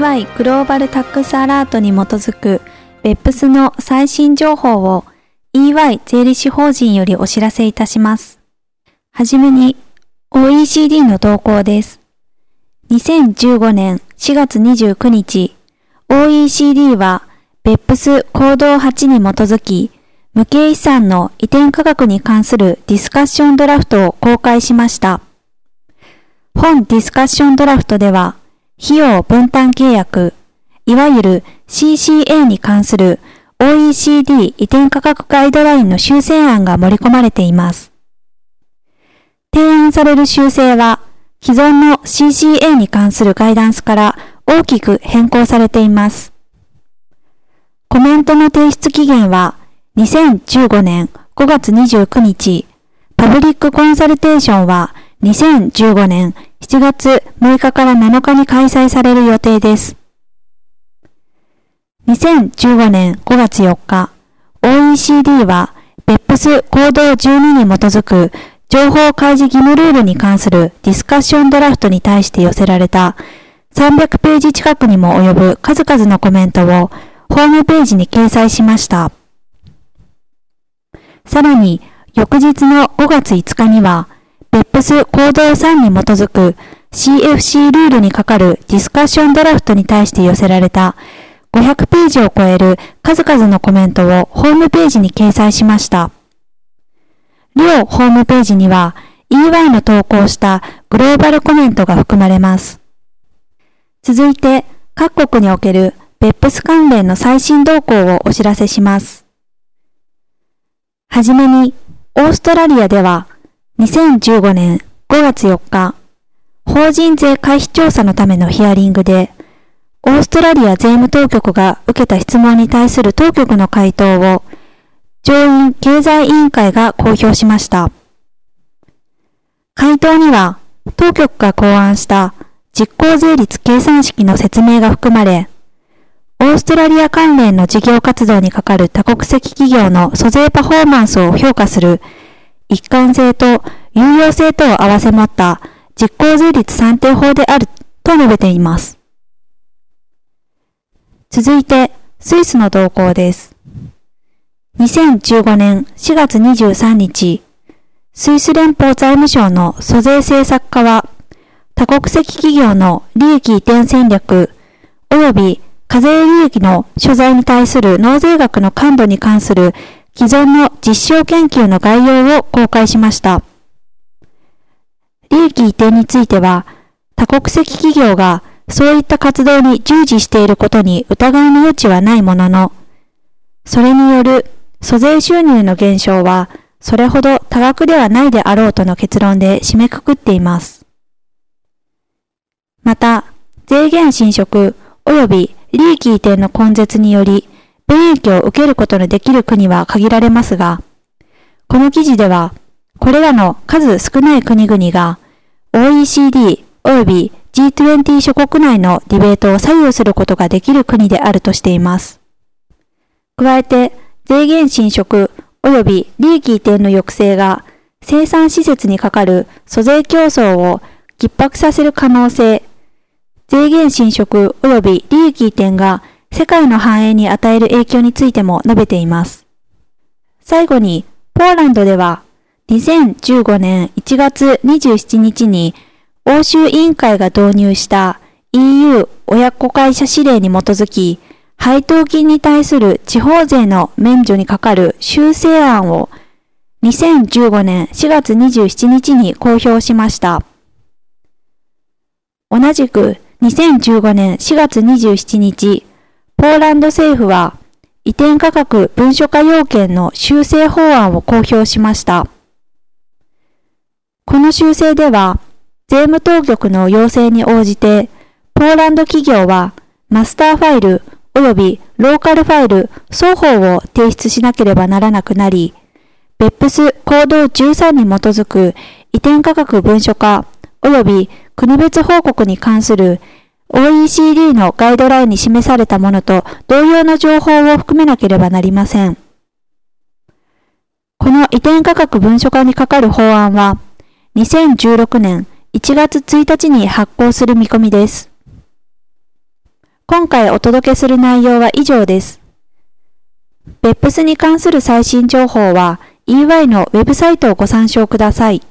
EY グローバルタックスアラートに基づく BEPS の最新情報を EY 税理士法人よりお知らせいたします。はじめに OECD の動向です。2015年4月29日、OECD は BEPS 行動8に基づき、無形資産の移転価格に関するディスカッションドラフトを公開しました。本ディスカッションドラフトでは、費用分担契約、いわゆる CCA に関する OECD 移転価格ガイドラインの修正案が盛り込まれています。提案される修正は、既存の CCA に関するガイダンスから大きく変更されています。コメントの提出期限は2015年5月29日、パブリックコンサルテーションは2015年7月6日から7日に開催される予定です。2015年5月4日、OECD は BEPS 行動12に基づく情報開示義務ルールに関するディスカッションドラフトに対して寄せられた300ページ近くにも及ぶ数々のコメントをホームページに掲載しました。さらに、翌日の5月5日には、BEPS 行動3に基づく CFC ルールにかかるディスカッションドラフトに対して寄せられた500ページを超える数々のコメントをホームページに掲載しました。両ホームページには EY の投稿したグローバルコメントが含まれます。続いて、各国における BEPS 関連の最新動向をお知らせします。はじめに、オーストラリアでは、2015年5月4日、法人税回避調査のためのヒアリングで、オーストラリア税務当局が受けた質問に対する当局の回答を、上院経済委員会が公表しました。回答には、当局が考案した実効税率計算式の説明が含まれ、オーストラリア関連の事業活動にかかる多国籍企業の租税パフォーマンスを評価する一貫性と有用性とを併せ持った実効税率算定法であると述べています。続いて、スイスの動向です。2015年4月23日、スイス連邦財務省の租税政策課は、多国籍企業の利益移転戦略及び課税利益の所在に対する納税額の感度に関する既存の実証研究の概要を公開しました。利益移転については、多国籍企業がそういった活動に従事していることに疑いの余地はないものの、それによる租税収入の減少は、それほど多額ではないであろうとの結論で締めくくっています。また、税源侵食及び利益移転の根絶により、便益を受けることのできる国は限られますが、この記事では、これらの数少ない国々が OECD 及び G20 諸国内のディベートを左右することができる国であるとしています。加えて、税源侵食及び利益移転の抑制が生産施設にかかる租税競争を逼迫させる可能性税源侵食及び利益移転が世界の繁栄に与える影響についても述べています。最後に、ポーランドでは2015年1月27日に欧州委員会が導入した EU 親子会社指令に基づき、配当金に対する地方税の免除にかかる修正案を2015年4月27日に公表しました。同じく2015年4月27日、ポーランド政府は移転価格文書化要件の修正法案を公表しました。この修正では、税務当局の要請に応じて、ポーランド企業はマスターファイル及びローカルファイル双方を提出しなければならなくなり、別府ス行動13に基づく移転価格文書化及び国別報告に関する OECD のガイドラインに示されたものと同様の情報を含めなければなりません。この移転価格文書化にかかる法案は、2016年1月1日に発行する見込みです。今回お届けする内容は以上です。別府スに関する最新情報は EY のウェブサイトをご参照ください。